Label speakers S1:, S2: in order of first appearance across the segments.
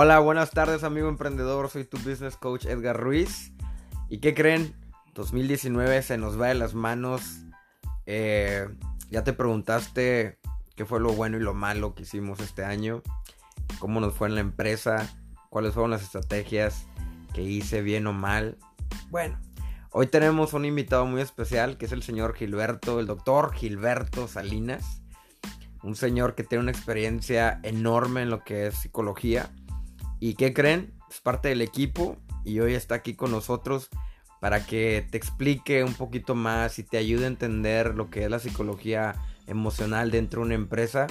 S1: Hola, buenas tardes amigo emprendedor, soy tu business coach Edgar Ruiz. ¿Y qué creen? 2019 se nos va de las manos. Eh, ya te preguntaste qué fue lo bueno y lo malo que hicimos este año, cómo nos fue en la empresa, cuáles fueron las estrategias que hice bien o mal. Bueno, hoy tenemos un invitado muy especial que es el señor Gilberto, el doctor Gilberto Salinas. Un señor que tiene una experiencia enorme en lo que es psicología ¿Y qué creen? Es parte del equipo y hoy está aquí con nosotros para que te explique un poquito más y te ayude a entender lo que es la psicología emocional dentro de una empresa.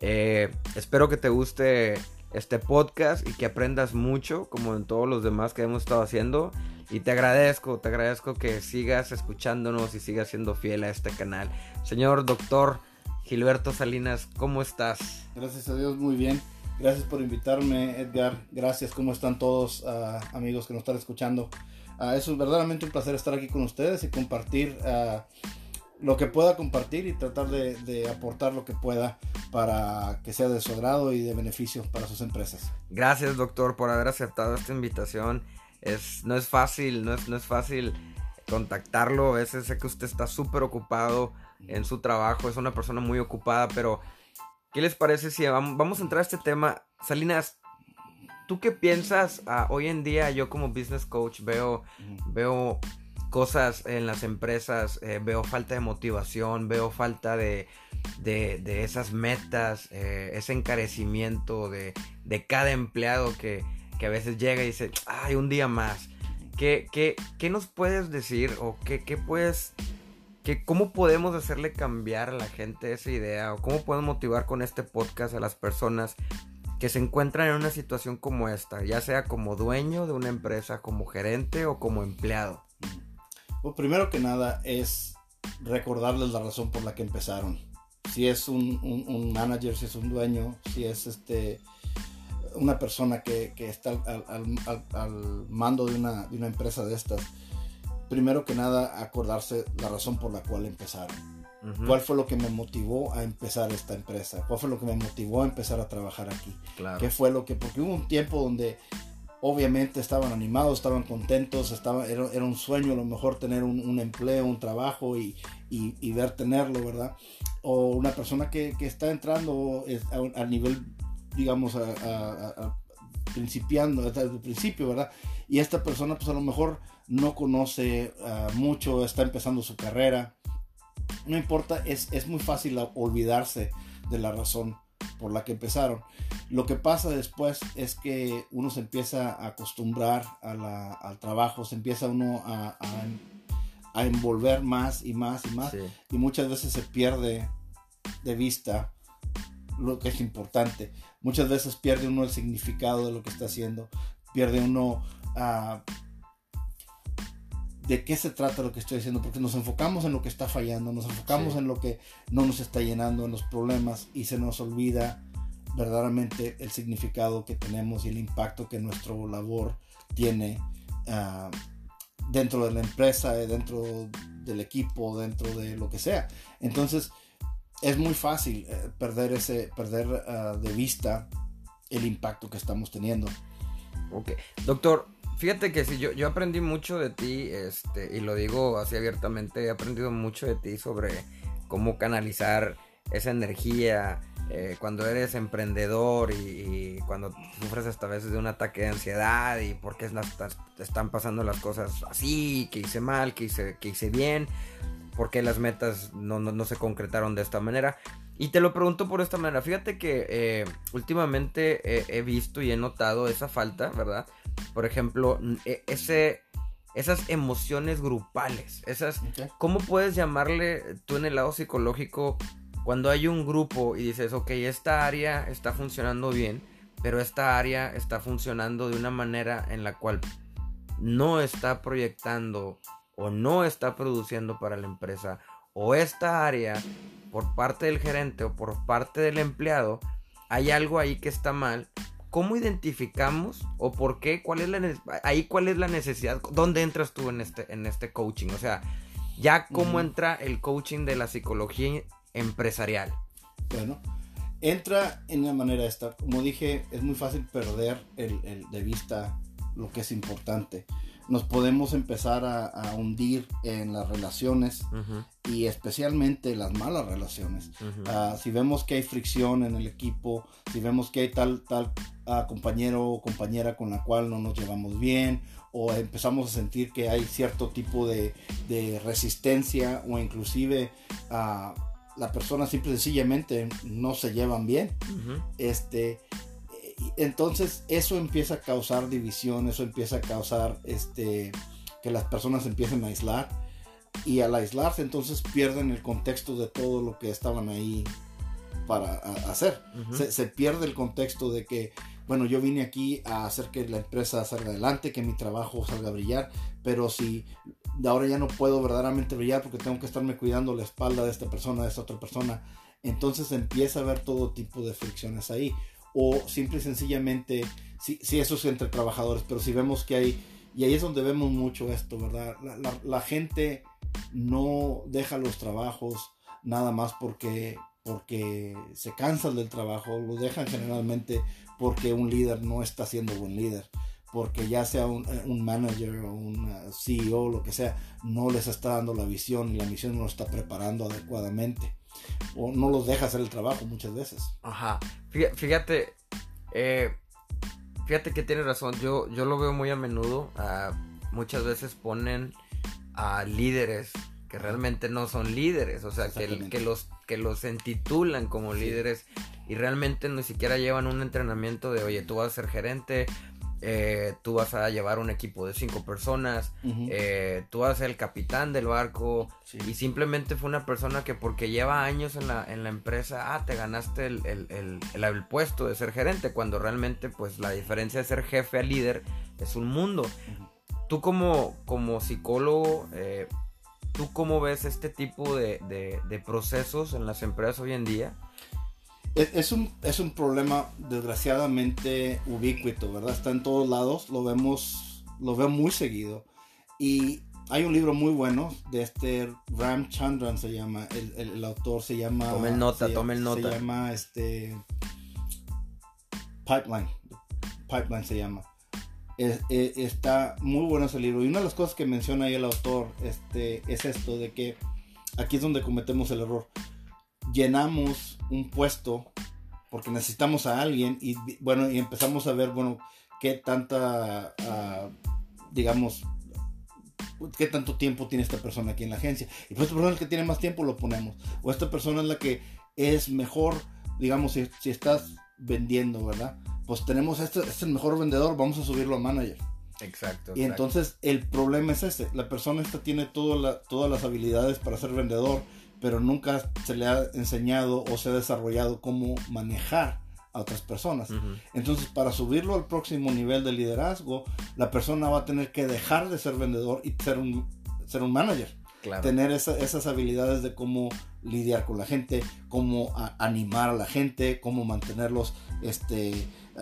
S1: Eh, espero que te guste este podcast y que aprendas mucho como en todos los demás que hemos estado haciendo. Y te agradezco, te agradezco que sigas escuchándonos y sigas siendo fiel a este canal. Señor doctor Gilberto Salinas, ¿cómo estás?
S2: Gracias a Dios, muy bien. Gracias por invitarme, Edgar. Gracias, ¿cómo están todos uh, amigos que nos están escuchando? Uh, es verdaderamente un placer estar aquí con ustedes y compartir uh, lo que pueda compartir y tratar de, de, aportar lo que pueda para que sea de su agrado y de beneficio para sus empresas.
S1: Gracias, doctor, por haber aceptado esta invitación. Es, no es fácil, no es, no es fácil contactarlo. A veces sé que usted está súper ocupado en su trabajo, es una persona muy ocupada, pero ¿Qué les parece si vamos a entrar a este tema? Salinas, ¿tú qué piensas? Ah, hoy en día yo como business coach veo, veo cosas en las empresas, eh, veo falta de motivación, veo falta de, de, esas metas, eh, ese encarecimiento de, de cada empleado que, que, a veces llega y dice, ay, un día más. ¿Qué, qué, qué nos puedes decir o qué, qué puedes cómo podemos hacerle cambiar a la gente esa idea o cómo podemos motivar con este podcast a las personas que se encuentran en una situación como esta, ya sea como dueño de una empresa, como gerente o como empleado.
S2: Pues primero que nada es recordarles la razón por la que empezaron. Si es un, manager, si es un dueño, si es este una persona que, está al, mando de una, de una empresa de estas primero que nada acordarse la razón por la cual empezaron. ¿Cuál fue lo que me motivó a empezar esta empresa? ¿Cuál fue lo que me motivó a empezar a trabajar aquí? ¿Qué fue lo que...? Porque hubo un tiempo donde obviamente estaban animados, estaban contentos, estaba, era, un sueño a lo mejor tener un, empleo, un trabajo y, y, ver tenerlo, ¿verdad? O una persona que, que está entrando a, nivel, digamos, a, principiando desde el principio, ¿verdad? Y esta persona pues a lo mejor no conoce ah, mucho, está empezando su carrera. No importa, es, es muy fácil olvidarse de la razón por la que empezaron. Lo que pasa después es que uno se empieza a acostumbrar al trabajo, se empieza uno a, a, envolver más y más y más y muchas veces se pierde de vista lo que es importante. Muchas veces pierde uno el significado de lo que está haciendo, pierde uno uh, de qué se trata lo que estoy haciendo, porque nos enfocamos en lo que está fallando, nos enfocamos en lo que no nos está llenando, en los problemas y se nos olvida verdaderamente el significado que tenemos y el impacto que nuestra labor tiene uh, dentro de la empresa, dentro del equipo, dentro de lo que sea. Entonces, es muy fácil eh, perder ese perder uh, de vista el impacto que estamos teniendo.
S1: Ok, doctor, fíjate que si yo, yo aprendí mucho de ti, este, y lo digo así abiertamente, he aprendido mucho de ti sobre cómo canalizar esa energía eh, cuando eres emprendedor y, cuando sufres hasta veces de un ataque de ansiedad y por qué están pasando las cosas así, que hice mal, que hice, que hice bien por qué las metas no, se concretaron de esta manera. Y te lo pregunto por esta manera. Fíjate que eh, últimamente he visto y he notado esa falta, ¿verdad? Por ejemplo, e, ese, esas emociones grupales. Esas, ¿Cómo puedes llamarle tú en el lado psicológico cuando hay un grupo y dices, ok, esta área está funcionando bien, pero esta área está funcionando de una manera en la cual no está proyectando o no está produciendo para la empresa o esta área por parte del gerente o por parte del empleado hay algo ahí que está mal ¿cómo identificamos o por qué? ¿Cuál es la ahí cuál es la necesidad? ¿Dónde entras tú en este en este coaching? O sea, ya cómo entra el coaching de la psicología empresarial.
S2: Bueno, entra en la manera esta. Como dije, es muy fácil perder el, el de vista lo que es importante. Nos podemos empezar a, a hundir en las relaciones y especialmente las malas relaciones. Uh, si vemos que hay fricción en el equipo, si vemos que hay tal, tal uh, compañero o compañera con la cual no nos llevamos bien, o empezamos a sentir que hay cierto tipo de, de resistencia o inclusive uh, la persona simple y sencillamente no se llevan bien, este, entonces eso empieza a causar división, eso empieza a causar este, que las personas empiecen a aislar y al aislarse entonces pierden el contexto de todo lo que estaban ahí para hacer. se, se, pierde el contexto de que, bueno, yo vine aquí a hacer que la empresa salga adelante, que mi trabajo salga a brillar, pero si de ahora ya no puedo verdaderamente brillar porque tengo que estarme cuidando la espalda de esta persona, de esta otra persona, entonces empieza a haber todo tipo de fricciones ahí o simple y sencillamente, si, si eso es entre trabajadores, pero si vemos que hay, y ahí es donde vemos mucho esto, ¿verdad? La, la, gente no deja los trabajos nada más porque, porque se cansan del trabajo, lo dejan generalmente porque un líder no está siendo buen líder porque ya sea un, un, manager o un CEO, lo que sea, no les está dando la visión y la misión no lo está preparando adecuadamente o no los deja hacer el trabajo muchas veces.
S1: Ajá. Fíjate, eh, fíjate que tiene razón. Yo, yo lo veo muy a menudo. Uh, muchas veces ponen a líderes que realmente no son líderes. O sea, que, que, los, que los entitulan como sí. líderes y realmente ni siquiera llevan un entrenamiento de, oye, tú vas a ser gerente, eh, tú vas a llevar un equipo de cinco personas, uh -huh. eh, tú vas a ser el capitán del barco sí. y simplemente fue una persona que porque lleva años en la, en la empresa, ah, te ganaste el, el, el, el, puesto de ser gerente, cuando realmente pues la diferencia de ser jefe a líder es un mundo. Uh -huh. Tú como, como psicólogo, eh, ¿tú cómo ves este tipo de, de, de procesos en las empresas hoy en día?
S2: Es un, es un problema desgraciadamente ubicuito, ¿verdad? Está en todos lados, lo vemos, lo veo muy seguido. Y hay un libro muy bueno de este Ram Chandran se llama, el, el, el autor se llama...
S1: Tome el nota,
S2: se,
S1: tome el nota.
S2: Se llama este... Pipeline, Pipeline se llama. Es, es, está muy bueno ese libro. Y una de las cosas que menciona ahí el autor este, es esto, de que aquí es donde cometemos el error llenamos un puesto porque necesitamos a alguien y bueno, y empezamos a ver, bueno, qué tanta, uh, digamos, qué tanto tiempo tiene esta persona aquí en la agencia. Y pues esta persona es que tiene más tiempo lo ponemos. O esta persona es la que es mejor, digamos, si, si estás vendiendo, ¿verdad? Pues tenemos, este, este, es el mejor vendedor, vamos a subirlo a manager.
S1: Exacto.
S2: Y exacto. entonces el problema es ese, la persona esta tiene toda la, todas las habilidades para ser vendedor, pero nunca se le ha enseñado o se ha desarrollado cómo manejar a otras personas. Uh -huh. Entonces, para subirlo al próximo nivel de liderazgo, la persona va a tener que dejar de ser vendedor y ser un, ser un manager. Claro. Tener esa, esas habilidades de cómo lidiar con la gente, cómo a, animar a la gente, cómo mantenerlos este,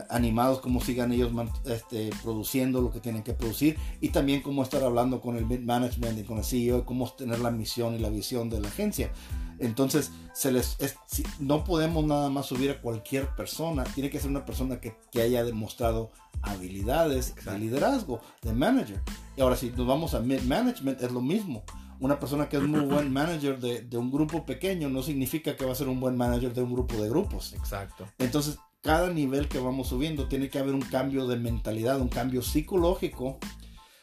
S2: animados, cómo sigan ellos este, produciendo lo que tienen que producir y también cómo estar hablando con el mid management y con el CEO, cómo tener la misión y la visión de la agencia. Entonces, se les, es, si, no podemos nada más subir a cualquier persona, tiene que ser una persona que, que haya demostrado habilidades Exacto. de liderazgo, de manager. Y ahora, si nos vamos a mid management, es lo mismo una persona que es muy buen manager de, de, un grupo pequeño no significa que va a ser un buen manager de un grupo de grupos.
S1: Exacto.
S2: Entonces, cada nivel que vamos subiendo tiene que haber un cambio de mentalidad, un cambio psicológico.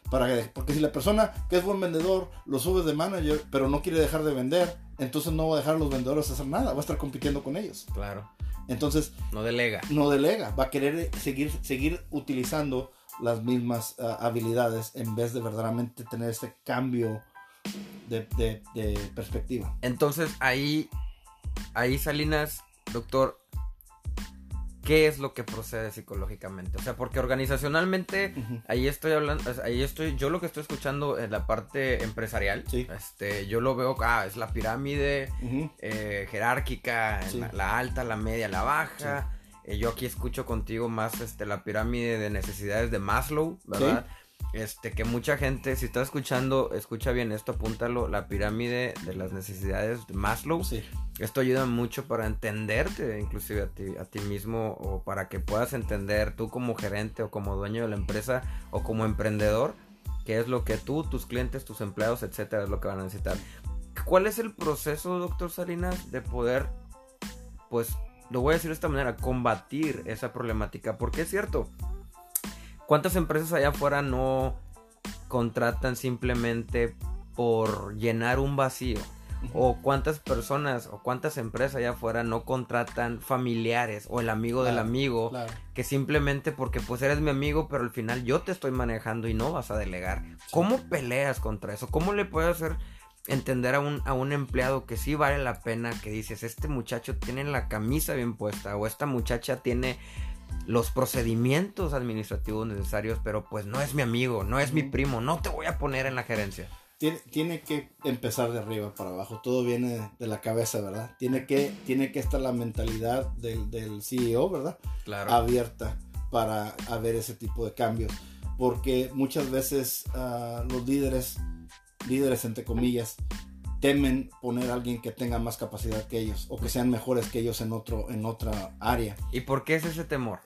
S2: Para que, porque si la persona que es buen vendedor lo subes de manager, pero no quiere dejar de vender, entonces no va a dejar a los vendedores hacer nada, va a estar compitiendo con ellos.
S1: Claro.
S2: Entonces,
S1: no delega.
S2: No delega, va a querer seguir, seguir utilizando las mismas uh, habilidades en vez de verdaderamente tener ese cambio de, de, de, perspectiva.
S1: Entonces ahí, ahí Salinas, doctor, ¿qué es lo que procede psicológicamente? O sea, porque organizacionalmente, uh -huh. ahí estoy hablando, ahí estoy, yo lo que estoy escuchando en la parte empresarial,
S2: sí.
S1: este, yo lo veo, ah, es la pirámide uh -huh. eh, jerárquica, sí. la, la, alta, la media, la baja. Sí. Eh, yo aquí escucho contigo más este, la pirámide de necesidades de Maslow, ¿verdad? Este, que mucha gente, si estás escuchando, escucha bien esto, apúntalo, la pirámide de las necesidades de Maslow.
S2: Sí.
S1: Esto ayuda mucho para entenderte, inclusive a ti, a ti mismo, o para que puedas entender tú como gerente o como dueño de la empresa o como emprendedor, qué es lo que tú, tus clientes, tus empleados, etcétera, es lo que van a necesitar. ¿Cuál es el proceso, doctor Salinas, de poder, pues, lo voy a decir de esta manera, combatir esa problemática? Porque es cierto, ¿cuántas empresas allá afuera no contratan simplemente por llenar un vacío? O cuántas personas o cuántas empresas allá afuera no contratan familiares o el amigo del amigo
S2: claro.
S1: que simplemente porque pues eres mi amigo pero al final yo te estoy manejando y no vas a delegar. ¿Cómo peleas contra eso? ¿Cómo le puedes hacer entender a un, a un empleado que sí vale la pena que dices este muchacho tiene la camisa bien puesta o esta muchacha tiene los procedimientos administrativos necesarios pero pues no es mi amigo, no es mi primo, no te voy a poner en la gerencia?
S2: Tiene, tiene que empezar de arriba para abajo, todo viene de la cabeza, ¿verdad? Tiene que, tiene que estar la mentalidad del, del CEO, ¿verdad?
S1: Claro.
S2: abierta para a ver ese tipo de cambios. Porque muchas veces ah, los líderes, líderes entre comillas, temen poner a alguien que tenga más capacidad que ellos o que sean mejores que ellos en, otro, en otra área.
S1: ¿Y por qué es ese temor?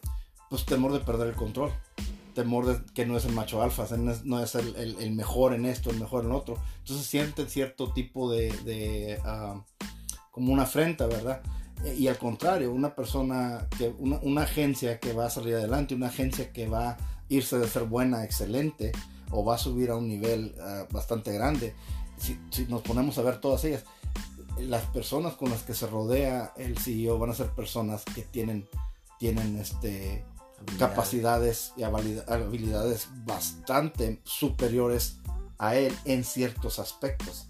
S2: Pues temor de perder el control. Temor de que no es el macho alfa, no es, no es el, el- el mejor en esto, el mejor en otro. Entonces sienten cierto tipo de, de, ah, como una afrenta, ¿verdad? E- Y al contrario, una persona, que una, una agencia que va a salir adelante, una agencia que va a irse de ser buena excelente o va a subir a un nivel ah, bastante grande, si, si nos ponemos a ver todas ellas, las personas con las que se rodea el CEO van a ser personas que tienen, tienen este, capacidades y habilidad- habilidades bastante superiores a él en ciertos aspectos.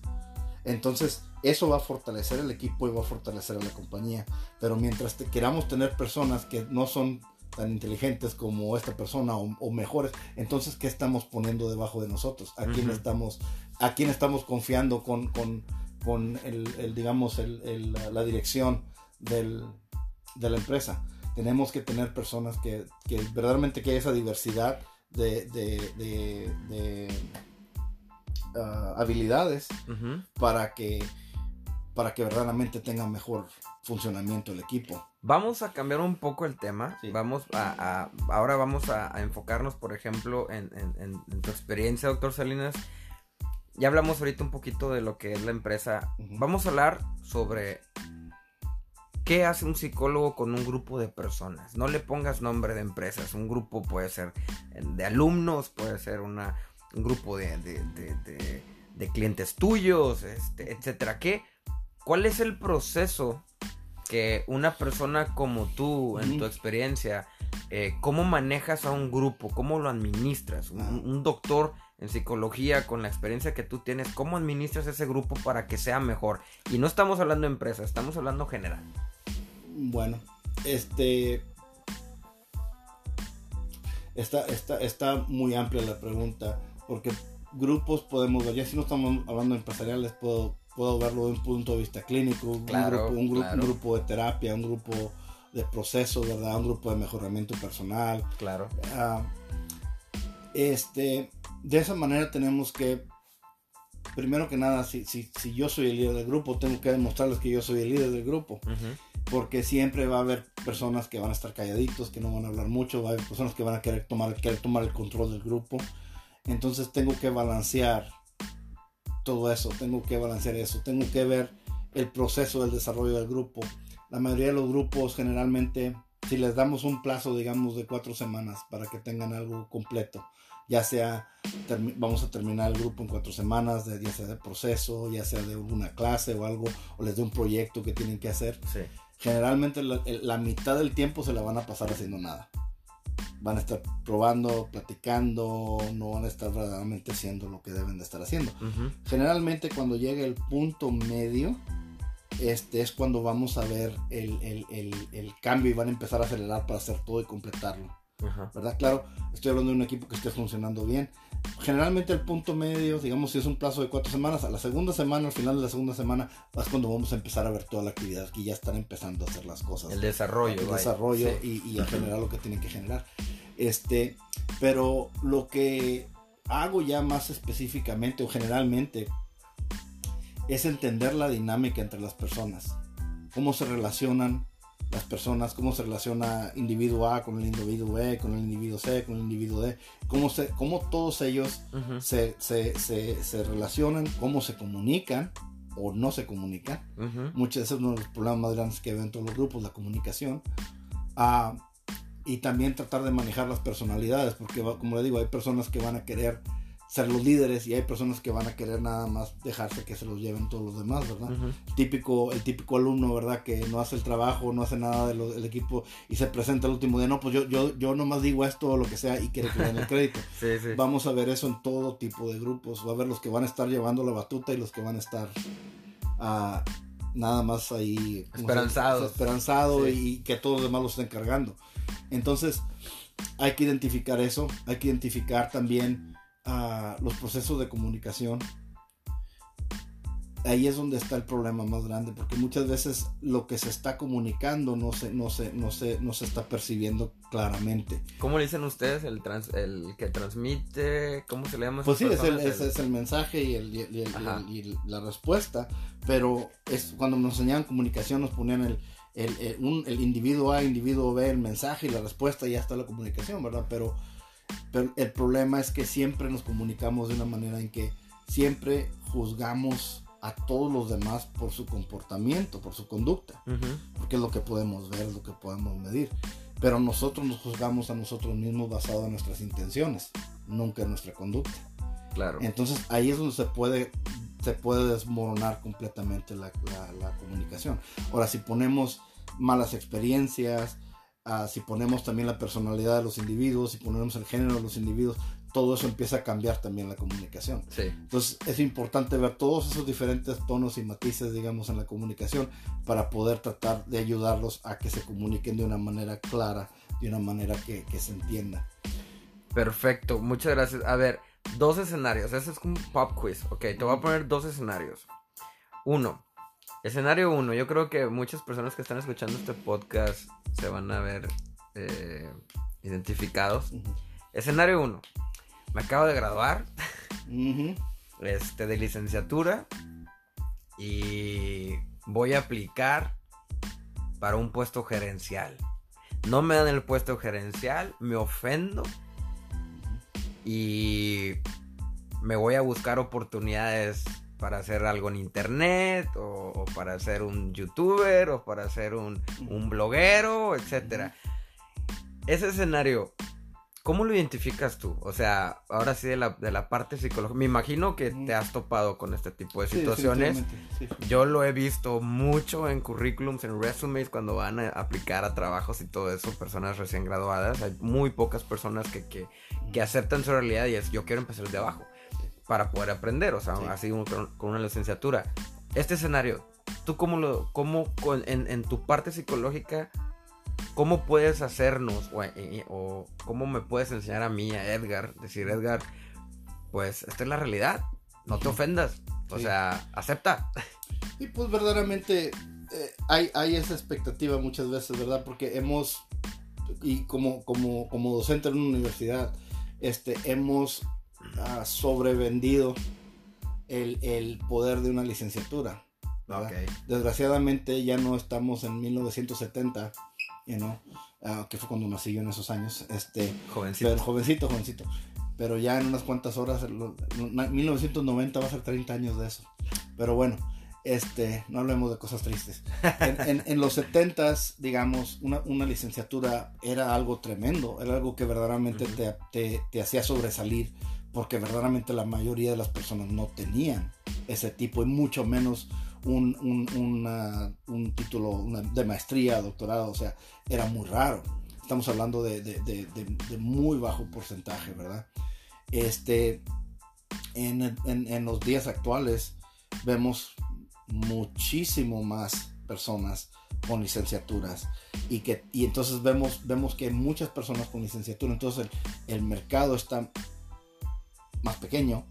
S2: Entonces, eso va a fortalecer el equipo y va a fortalecer a la compañía. Pero mientras te- queramos tener personas que no son tan inteligentes como esta persona o, o mejores, entonces, ¿qué estamos poniendo debajo de nosotros? ¿A quién estamos, a quién estamos confiando con, con, con el, el, digamos, el- el- la- dirección del, de la empresa? Tenemos que tener personas que, que verdaderamente que haya esa diversidad de, de, de- de, ah, habilidades para que para que verdaderamente tenga mejor funcionamiento el equipo.
S1: Vamos a cambiar un poco el tema.
S2: Sí.
S1: Vamos a, a- ahora vamos a, a enfocarnos, por ejemplo, en, en- en- en tu experiencia, doctor Salinas. Ya hablamos ahorita un poquito de lo que es la empresa. Vamos a hablar sobre qué hace un psicólogo con un grupo de personas. No le pongas nombre de empresas. Un grupo puede ser eh, de alumnos, puede ser una, un grupo de, de- de- de- de clientes tuyos, este, etcétera. ¿Qué? ¿Cuál es el proceso que una persona como tú, en tu experiencia, eh, cómo manejas a un grupo, cómo lo administras? Un, un doctor en psicología con la experiencia que tú tienes, ¿cómo administras ese grupo para que sea mejor? Y no estamos hablando de empresa, estamos hablando general.
S2: Bueno, este está, está, está muy amplia la pregunta, porque grupos podemos ver, ya si no estamos hablando de empresariales, puedo, puedo verlo de un punto de vista clínico, un,
S1: Claro,
S2: grupo, un, grupo,
S1: claro.
S2: un grupo de terapia, un grupo de proceso, ¿verdad? Un grupo de mejoramiento personal,
S1: Claro.
S2: Ah, este, de esa manera tenemos que, primero que nada, si, si, si yo soy el líder del grupo, tengo que demostrarles que yo soy el líder del grupo, porque siempre va a haber personas que van a estar calladitos, que no van a hablar mucho, va a haber personas que van a querer tomar, querer tomar el control del grupo, entonces tengo que balancear todo eso, tengo que balancear eso, tengo que ver el proceso del desarrollo del grupo. La mayoría de los grupos generalmente, si les damos un plazo, digamos, de cuatro semanas para que tengan algo completo, ya sea, vamos a terminar el grupo en cuatro semanas, de, ya sea de proceso, ya sea de una clase o algo, o les de un proyecto que tienen que hacer,
S1: Sí.
S2: generalmente la mitad del tiempo se la van a pasar haciendo nada. Van a estar probando, platicando, no van a estar verdaderamente haciendo lo que deben de estar haciendo.
S1: Ujú.
S2: Generalmente cuando llegue el punto medio, este es cuando vamos a ver el, el- el- el cambio y van a empezar a acelerar para hacer todo y completarlo. ¿Verdad? Claro, estoy hablando de un equipo que esté funcionando bien. Generalmente el punto medio, digamos, si es un plazo de cuatro semanas, a la segunda semana, al final de la segunda semana, es cuando vamos a empezar a ver toda la actividad, que ya están empezando a hacer las cosas
S1: El desarrollo.
S2: el
S1: vaya.
S2: desarrollo
S1: Sí.
S2: y, y a generar lo que tienen que generar. Este, pero lo que hago ya más específicamente o generalmente es entender la dinámica entre las personas, cómo se relacionan las personas, cómo se relaciona individuo A con el individuo B, con el individuo C, con el individuo D, cómo, se, cómo todos ellos se, se, se, relacionan, cómo se comunican o no se comunican. Muchos de esos son los problemas más grandes que ven todos los grupos, la comunicación. Ah, y también tratar de manejar las personalidades, porque como le digo, hay personas que van a querer ser los líderes y hay personas que van a querer nada más dejarse que se los lleven todos los demás, ¿verdad? el, típico, el típico alumno, ¿verdad? Que no hace el trabajo, no hace nada del equipo y se presenta el último día, no, pues yo, yo, yo nomás digo esto o lo que sea y quiere que den el crédito. Vamos a ver eso en todo tipo de grupos, va a haber los que van a estar llevando la batuta y los que van a estar ah, nada más ahí
S1: esperanzados,
S2: esperanzado y que todos los demás los estén cargando. Entonces, hay que identificar eso, hay que identificar también a los procesos de comunicación, ahí es donde está el problema más grande, porque muchas veces lo que se está comunicando no se, no se, no se, no se está percibiendo claramente.
S1: ¿Cómo le dicen ustedes el, el que transmite? ¿Cómo se le llama?
S2: Pues sí, es el, es, el, mensaje y, el, y, la respuesta, pero es cuando nos enseñaban comunicación nos ponían el, el, el individuo A, individuo B, el mensaje y la respuesta y ya está la comunicación, ¿verdad? Pero pero el problema es que siempre nos comunicamos de una manera en que siempre juzgamos a todos los demás por su comportamiento, por su conducta, porque es lo que podemos ver, es lo que podemos medir. Pero nosotros nos juzgamos a nosotros mismos basado en nuestras intenciones, nunca en nuestra conducta.
S1: Claro.
S2: Entonces ahí es donde se puede, se puede desmoronar completamente la, la comunicación. Ahora, si ponemos malas experiencias, si ponemos también la personalidad de los individuos, si ponemos el género de los individuos, todo eso empieza a cambiar también la comunicación. Entonces es importante ver todos esos diferentes tonos y matices, digamos, en la comunicación para poder tratar de ayudarlos a que se comuniquen de una manera clara, de una manera que, que se entienda.
S1: Perfecto, muchas gracias. A ver, dos escenarios. Ese es un pop quiz. Ok, te voy a poner dos escenarios. Uno, Escenario 1, yo creo que muchas personas que están escuchando este podcast se van a ver eh, identificados. Escenario 1, me acabo de graduar. Este, de licenciatura. Y voy a aplicar para un puesto gerencial. No me dan el puesto gerencial, me ofendo. Y me voy a buscar oportunidades para hacer algo en internet o, para ser un youtuber o para ser un, un bloguero, etcétera. Ese escenario, ¿cómo lo identificas tú? O sea, ahora sí de la, de la parte psicológica. Me imagino que te has topado con este tipo de situaciones. Yo lo he visto mucho en currículums, en resumes, cuando van a aplicar a trabajos y todo eso, personas recién graduadas. Hay muy pocas personas que, que, que aceptan su realidad y es yo quiero empezar desde abajo para poder aprender, o sea, así con, una licenciatura. Este escenario, ¿tú cómo lo, cómo en, tu parte psicológica, cómo puedes hacernos o, cómo me puedes enseñar a mí, a Edgar, decir, Edgar, pues esta es la realidad, no te ofendas, o sea, acepta.
S2: Y pues verdaderamente eh, hay, hay esa expectativa muchas veces, ¿verdad? Porque hemos, y como, como, como docente en una universidad, este, hemos ha sobrevendido el, el, poder de una licenciatura. Desgraciadamente ya no estamos en 1970, you know, ah, que fue cuando nací yo en esos años. Este,
S1: jovencito.
S2: jovencito, jovencito. Pero ya en unas cuantas horas, 1990 va a ser 30 años de eso. Pero bueno, este, no hablemos de cosas tristes. En, en, los 70s, digamos, una, una, licenciatura era algo tremendo, era algo que verdaderamente te, te, te, hacía sobresalir porque verdaderamente la mayoría de las personas no tenían ese tipo y mucho menos un, un, título de maestría, doctorado, o sea, era muy raro. Estamos hablando de, muy bajo porcentaje, ¿verdad? Este, en, los días actuales vemos muchísimo más personas con licenciaturas y que y entonces vemos vemos que hay muchas personas con licenciatura entonces el, el mercado está más pequeño,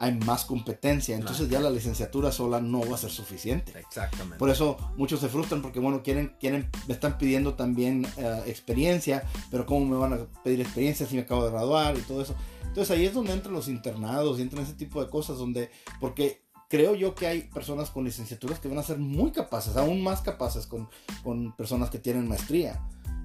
S2: hay más competencia, entonces ya la licenciatura sola no va a ser suficiente.
S1: Exactamente.
S2: Por eso muchos se frustran porque, bueno, quieren, quieren, me están pidiendo también eh, experiencia, pero ¿cómo me van a pedir experiencia si me acabo de graduar y todo eso? Entonces ahí es donde entran los internados y entran ese tipo de cosas, donde, porque creo yo que hay personas con licenciaturas que van a ser muy capaces, aún más capaces con, con personas que tienen maestría.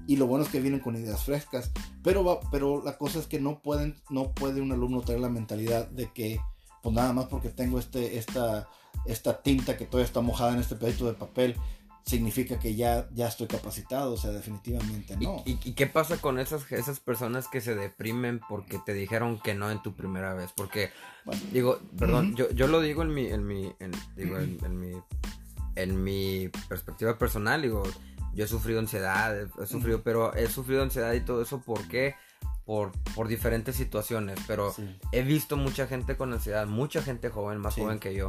S2: Y lo bueno es que vienen con ideas frescas. Pero, va, pero la cosa es que no, pueden, no puede un alumno tener la mentalidad de que, pues nada más porque tengo este, esta, esta tinta que todavía está mojada en este pedito de papel, significa que ya, ya estoy capacitado, o sea, definitivamente no.
S1: ¿Y, y, qué pasa con esas, esas personas que se deprimen porque te dijeron que no en tu primera vez? Porque, digo, perdón, uh -huh. yo, yo lo digo en mi, en mi, en, digo, en, en, mi, en mi perspectiva personal, digo, yo he sufrido ansiedad, he sufrido, pero he sufrido ansiedad y todo eso, ¿por qué? Por, por diferentes situaciones, pero sí. he visto mucha gente con ansiedad, mucha gente joven, más sí. joven que yo,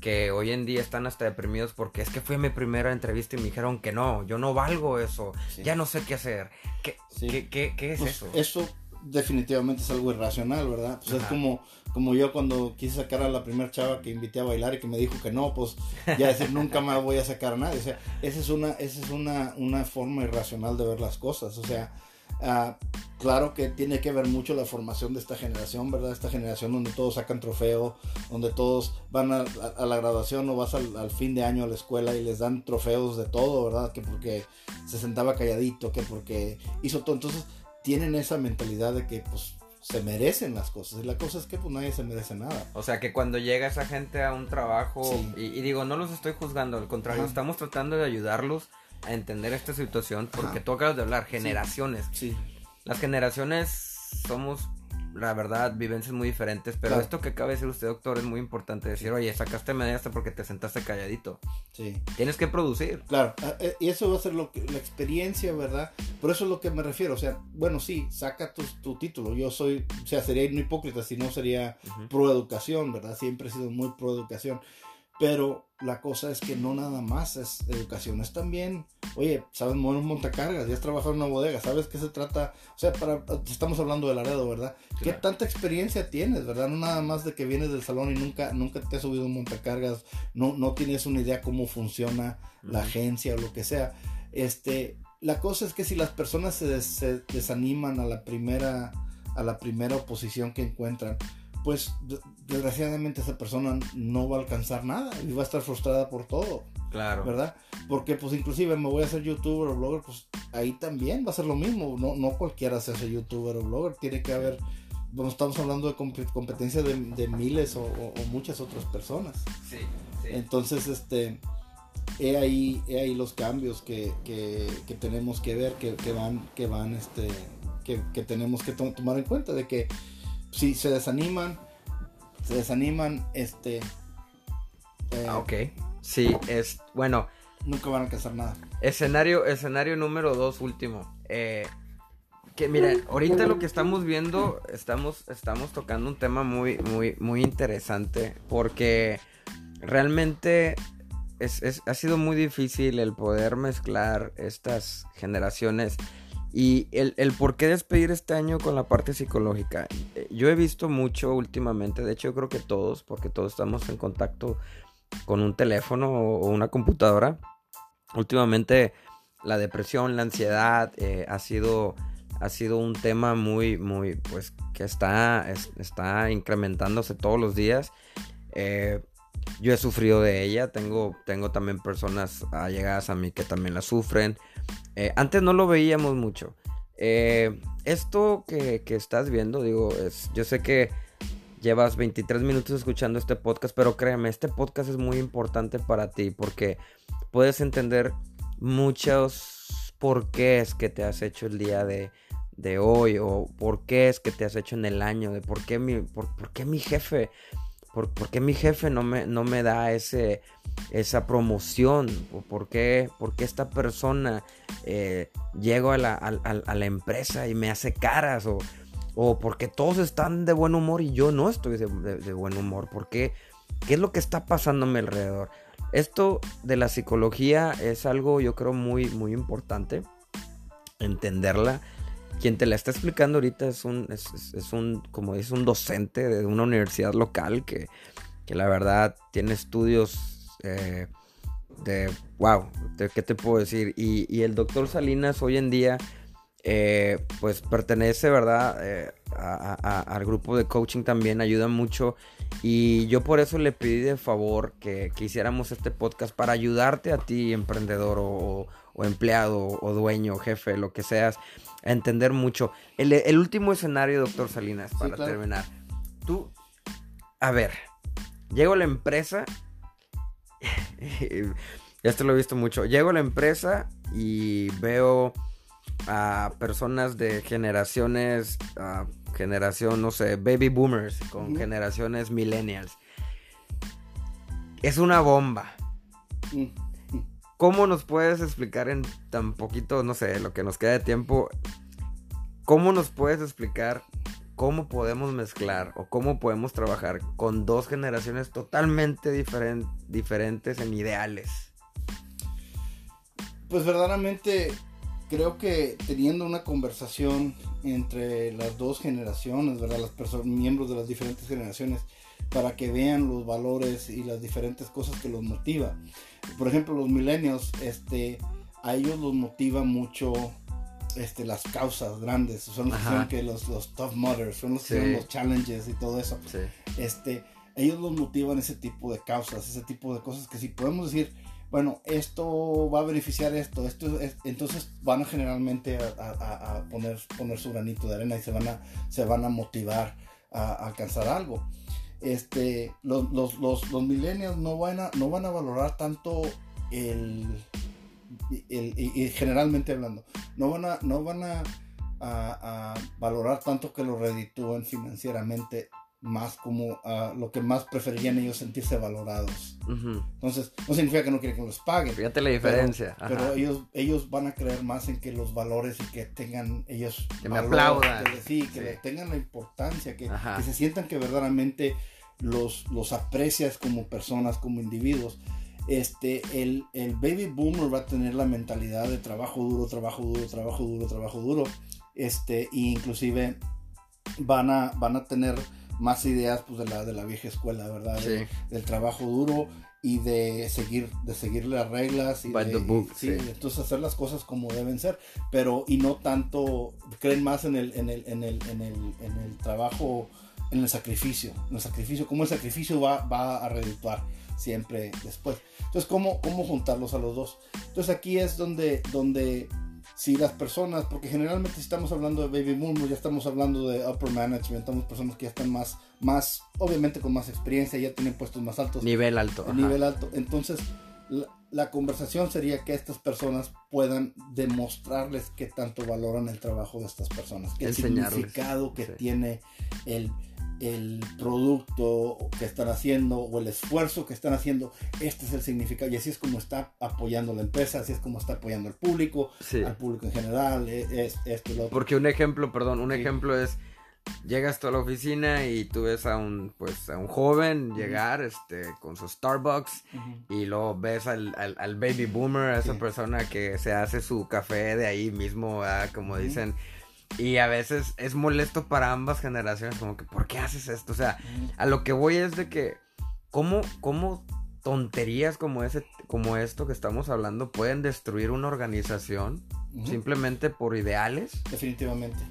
S1: que hoy en día están hasta deprimidos porque es que fue mi primera entrevista y me dijeron que no, yo no valgo eso, sí. ya no sé qué hacer. ¿Qué. ¿qué, qué, qué es
S2: pues
S1: eso?
S2: Eso definitivamente es algo irracional, ¿verdad? Pues Ajá. es como, como yo cuando quise sacar a la primera chava que invité a bailar y que me dijo que no, pues ya decir nunca más voy a sacar a nadie. O sea, esa es una, esa es una, una forma irracional de ver las cosas. O sea, Uh, claro que tiene que ver mucho la formación de esta generación, ¿verdad? Esta generación donde todos sacan trofeo, donde todos van a, a, a la graduación o vas al, al, fin de año a la escuela y les dan trofeos de todo, ¿verdad? Que porque se sentaba calladito, que porque hizo todo. Entonces tienen esa mentalidad de que pues se merecen las cosas. Y la cosa es que pues nadie se merece nada.
S1: O sea que cuando llega esa gente a un trabajo, sí. y, y, digo, no los estoy juzgando, al contrario, Ajá. estamos tratando de ayudarlos a entender esta situación porque Ajá. tú acabas de hablar, generaciones.
S2: Sí. sí.
S1: Las generaciones somos, la verdad, vivencias muy diferentes, pero claro. esto que acaba de decir usted, doctor, es muy importante decir, oye, sacaste medalla hasta porque te sentaste calladito.
S2: Sí.
S1: Tienes que producir.
S2: Claro, ah, eh, y eso va a ser lo que, la experiencia, ¿verdad? Por eso es lo que me refiero, o sea, bueno, sí, saca tu, tu título, yo soy, o sea, sería un hipócrita si no sería uh -huh. pro educación, ¿verdad? Siempre he sido muy pro educación pero la cosa es que no nada más es educación, es también, oye, sabes mover un montacargas, ya has trabajado en una bodega, sabes qué se trata, o sea, para, estamos hablando de Laredo, ¿verdad? Claro. ¿Qué tanta experiencia tienes, verdad? No nada más de que vienes del salón y nunca, nunca te has subido un montacargas, no, no tienes una idea cómo funciona uh -huh. la agencia o lo que sea. Este, la cosa es que si las personas se, des, se desaniman a la primera, a la primera oposición que encuentran, pues desgraciadamente esa persona no va a alcanzar nada y va a estar frustrada por todo.
S1: Claro.
S2: ¿Verdad? Porque pues inclusive me voy a hacer youtuber o blogger, pues ahí también va a ser lo mismo. No, no cualquiera se hace youtuber o blogger, tiene que haber, bueno, estamos hablando de competencia de, de miles o, o, o, muchas otras personas.
S1: Sí, sí.
S2: Entonces, este, he ahí, he ahí los cambios que, que, que tenemos que ver, que, que, van, que van, este, que, que tenemos que to tomar en cuenta de que si se desaniman, se desaniman, este...
S1: Eh, ah, ok. Sí, es, bueno...
S2: Nunca van a alcanzar nada.
S1: Escenario, escenario número dos, último. Eh, que miren, ahorita lo que estamos viendo, estamos, estamos tocando un tema muy, muy, muy interesante. Porque realmente es, es, ha sido muy difícil el poder mezclar estas generaciones y el, el, por qué despedir este año con la parte psicológica. Eh, yo he visto mucho últimamente, de hecho yo creo que todos, porque todos estamos en contacto con un teléfono o, una computadora. Últimamente la depresión, la ansiedad eh, ha, sido, ha sido un tema muy, muy, pues que está, es, está incrementándose todos los días. Eh, yo he sufrido de ella, tengo, tengo también personas allegadas a mí que también la sufren. Eh, antes no lo veíamos mucho. Eh, esto que, que, estás viendo, digo, es, yo sé que llevas 23 minutos escuchando este podcast, pero créeme, este podcast es muy importante para ti porque puedes entender muchos por qué es que te has hecho el día de, hoy o por qué es que te has hecho en el año, de mi, por, por qué mi jefe ¿Por, ¿Por, qué mi jefe no me, no me da ese, esa promoción? ¿Por qué, por esta persona eh, llego a la, a, la, empresa y me hace caras? ¿O, o porque todos están de buen humor y yo no estoy de, de, de, buen humor? ¿Por qué? ¿Qué es lo que está pasando a mi alrededor? Esto de la psicología es algo yo creo muy, muy importante entenderla quien te la está explicando ahorita es un, es, un como es un docente de una universidad local que, que la verdad tiene estudios eh, de, wow, de, ¿qué te puedo decir? Y, y, el doctor Salinas hoy en día eh, pues pertenece, ¿verdad? Eh, al grupo de coaching también ayuda mucho. Y yo por eso le pedí de favor que, que hiciéramos este podcast para ayudarte a ti, emprendedor o, empleado o dueño, jefe, lo que seas, a entender mucho. El, último escenario, doctor Salinas, para terminar. Tú, a ver, llego a la empresa. esto lo he visto mucho. Llego a la empresa y veo a personas de generaciones, generación, no sé, baby boomers, con generaciones millennials. Es una bomba. ¿Cómo nos puedes explicar en tan poquito, no sé, lo que nos queda de tiempo? ¿Cómo nos puedes explicar cómo podemos mezclar o cómo podemos trabajar con dos generaciones totalmente diferentes en ideales?
S2: Pues verdaderamente creo que teniendo una conversación entre las dos generaciones, ¿verdad? Las personas, miembros de las diferentes generaciones, para que vean los valores y las diferentes cosas que los motiva. Por ejemplo, los millennials, este, a ellos los motiva mucho este, las causas grandes, son los que los, los tough mothers, son los que los challenges y todo eso. Este, ellos los motivan ese tipo de causas, ese tipo de cosas que si podemos decir, bueno, esto va a beneficiar esto, entonces van a generalmente a, poner, poner su granito de arena y se van a, se van a motivar a, alcanzar algo. Este, los, los, los, millennials no van, a, no van a valorar tanto el, y, generalmente hablando, no van a, no van a, a, valorar tanto que lo reditúen financieramente más como uh, lo que más preferirían ellos sentirse valorados. Entonces, no significa que no quieren que los paguen.
S1: Fíjate la diferencia.
S2: Pero, ellos, ellos van a creer más en que los valores y que tengan ellos...
S1: Que me aplaudan.
S2: Que, sí, que tengan la importancia, que, que, se sientan que verdaderamente los, los aprecias como personas, como individuos. Este, el, el baby boomer va a tener la mentalidad de trabajo duro, trabajo duro, trabajo duro, trabajo duro. Este, e inclusive van a, van a tener más ideas pues, de, la, de la vieja escuela, ¿verdad? del trabajo duro y de seguir, de seguir las reglas y, de, sí, entonces hacer las cosas como deben ser, pero y no tanto, creen más en el, en el, en el, en el, en el trabajo, en el sacrificio, en el sacrificio, cómo el sacrificio va, va a redituar siempre después. Entonces, ¿cómo, cómo juntarlos a los dos? Entonces aquí es donde, donde si las personas, porque generalmente si estamos hablando de baby boomers, ya estamos hablando de upper management, estamos personas que ya están más, más, obviamente con más experiencia, ya tienen puestos más altos.
S1: Nivel alto.
S2: Nivel alto. Entonces, la, conversación sería que estas personas puedan demostrarles qué tanto valoran el trabajo de estas personas, qué significado que tiene el el producto que están haciendo o el esfuerzo que están haciendo, este es el significado. Y así es como está apoyando la empresa, así es como está apoyando al público, al público en general, e, es, esto, lo
S1: Porque un ejemplo, perdón, un ejemplo es llegas tú a la oficina y tú ves a un pues a un joven llegar este con su Starbucks y luego ves al, al, baby boomer, a esa persona que se hace su café de ahí mismo, como dicen. Y a veces es molesto para ambas generaciones, como que, ¿por qué haces esto? O sea, a lo que voy es de que, ¿cómo, cómo tonterías como, ese, como esto que estamos hablando pueden destruir una organización simplemente por ideales?
S2: Definitivamente,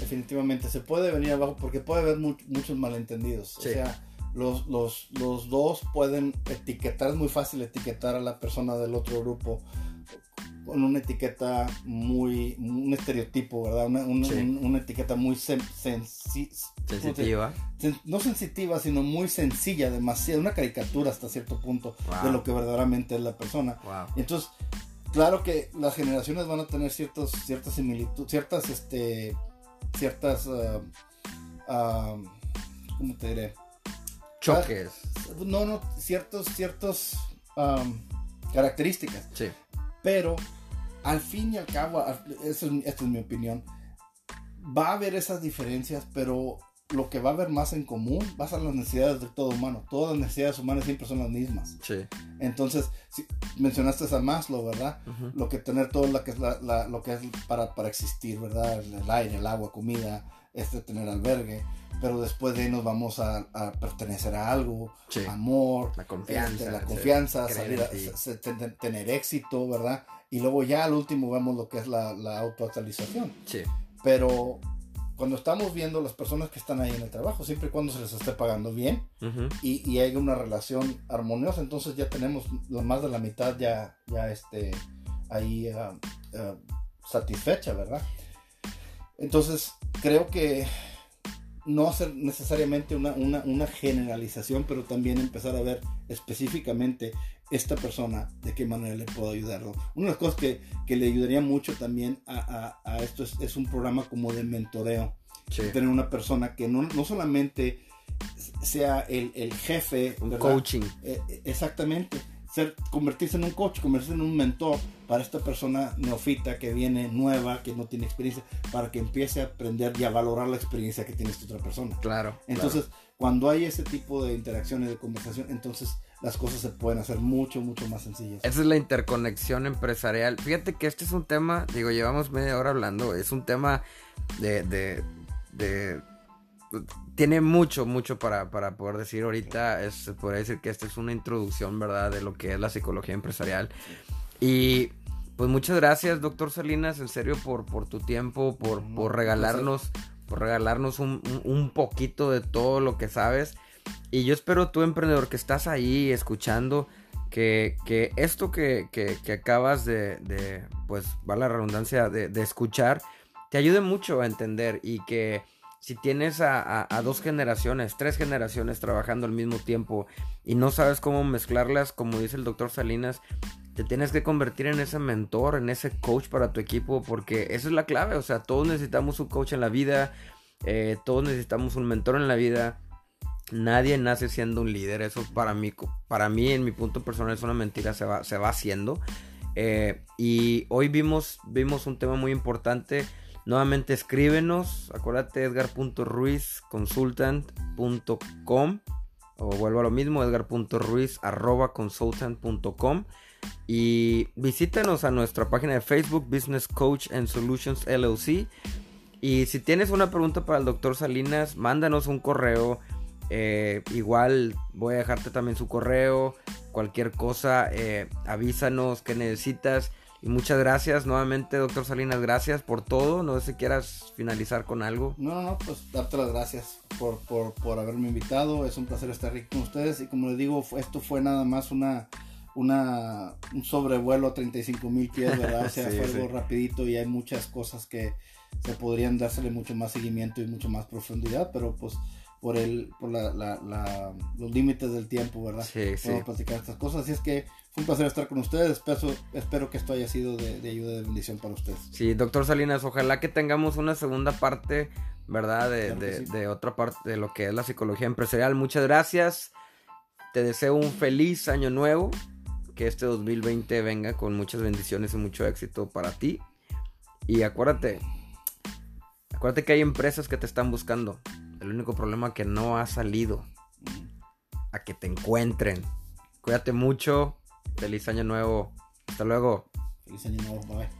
S2: definitivamente. Se puede venir abajo porque puede haber muchos malentendidos. O sea, los, los, los dos pueden etiquetar, es muy fácil etiquetar a la persona del otro grupo con una etiqueta muy, un estereotipo, ¿verdad? Una, una, etiqueta muy
S1: sensitiva.
S2: no sensitiva, sino muy sencilla, demasiado, una caricatura hasta cierto punto de lo que verdaderamente es la persona. Entonces, claro que las generaciones van a tener ciertos, ciertas similitudes, ciertas, este, ciertas, uh, ¿cómo te diré?
S1: Choques.
S2: No, no, ciertos, ciertos características.
S1: Sí.
S2: Pero al fin y al cabo, eso es, esta es mi opinión, va a haber esas diferencias, pero lo que va a haber más en común va a ser las necesidades de todo humano. Todas las necesidades humanas siempre son las mismas.
S1: Sí.
S2: Entonces, si, mencionaste a Maslow, ¿verdad? Lo que tener todo lo que es, lo que es para, para existir, ¿verdad? El aire, el agua, comida, este tener albergue. pero después de ahí nos vamos a, a pertenecer a algo,
S1: Sí.
S2: amor,
S1: La confianza.
S2: este, la confianza, salir a- tener éxito, ¿verdad? Y luego ya al último vemos lo que es la, la autoactualización.
S1: Sí.
S2: Pero cuando estamos viendo las personas que están ahí en el trabajo, siempre y cuando se les esté pagando bien y, y haya una relación armoniosa, entonces ya tenemos más de la mitad ya, ya este, ahí ah, ah, satisfecha, ¿verdad? Entonces creo que no hacer necesariamente una, una, una generalización, pero también empezar a ver específicamente esta persona, de qué manera le puedo ayudarlo. Una de las cosas que, que le ayudaría mucho también a, a- a esto es, es un programa como de mentoreo
S1: Sí.
S2: tener una persona que no, no solamente sea el, el jefe,
S1: Un coaching.
S2: Eh, exactamente, ser, convertirse en un coach, convertirse en un mentor para esta persona neofita que viene nueva, que no tiene experiencia, para que empiece a aprender y a valorar la experiencia que tiene esta otra persona.
S1: Claro.
S2: Entonces, cuando hay ese tipo de interacción y de conversación, entonces las cosas se pueden hacer mucho, mucho más sencillas.
S1: Esa es la interconexión empresarial. Fíjate que este es un tema, digo, llevamos media hora hablando, es un tema de... de, de- tiene mucho, mucho para, para poder decir ahorita. Es, se podría decir que esta es una introducción, ¿verdad? De lo que es la psicología empresarial. Y pues muchas gracias, doctor Salinas, en serio, por, por tu tiempo, por, por regalarnos, por regalarnos un, un- un poquito de todo lo que sabes. Y yo espero tú, emprendedor, que estás ahí escuchando, que, que esto que, que- que acabas de, de, pues, va la redundancia, de, escuchar, te ayude mucho a entender y que si tienes a dos generaciones, tres generaciones trabajando al mismo tiempo y no sabes cómo mezclarlas, como dice el doctor Salinas, te tienes que convertir en ese mentor, en ese coach para tu equipo, porque esa es la clave, o sea, todos necesitamos un coach en la vida, eh, todos necesitamos un mentor en la vida. Nadie nace siendo un líder, eso para mí, para mí en mi punto personal es una mentira, se va, se va haciendo. Eh, y hoy vimos, vimos un tema muy importante. Nuevamente escríbenos, acuérdate edgar.ruizconsultant.com o vuelvo a lo mismo, edgar.ruiz arroba consultant.com y visítanos a nuestra página de Facebook Business Coach and Solutions LLC y si tienes una pregunta para el doctor Salinas, mándanos un correo. Eh, igual voy a dejarte también su correo. Cualquier cosa, eh, avísanos que necesitas. Y muchas gracias nuevamente, doctor Salinas. Gracias por todo. No sé si quieras finalizar con algo.
S2: No, no, no, pues darte las gracias por, por, por haberme invitado. Es un placer estar aquí con ustedes. Y como les digo, esto fue nada más una, una un sobrevuelo a 35 mil pies, ¿verdad? O sea,
S1: Sí,
S2: fue algo
S1: sí.
S2: rapidito y hay muchas cosas que se podrían dársele mucho más seguimiento y mucho más profundidad, pero pues por el por la, la- la- los límites del tiempo, ¿verdad?
S1: Sí, sí.
S2: Podemos platicar estas cosas. Así es que fue un placer estar con ustedes. Espero, espero que esto haya sido de, de ayuda y de bendición para ustedes.
S1: Sí, doctor Salinas, ojalá que tengamos una segunda parte, ¿verdad? De,
S2: Claro
S1: de-
S2: sí.
S1: de otra parte de lo que es la psicología empresarial. Muchas gracias. Te deseo un feliz año nuevo. Que este 2020 venga con muchas bendiciones y mucho éxito para ti. Y acuérdate, acuérdate que hay empresas que te están buscando. El único problema que no ha salido a que te encuentren. Cuídate mucho. Feliz año nuevo. Hasta luego.
S2: Feliz año nuevo. Bye.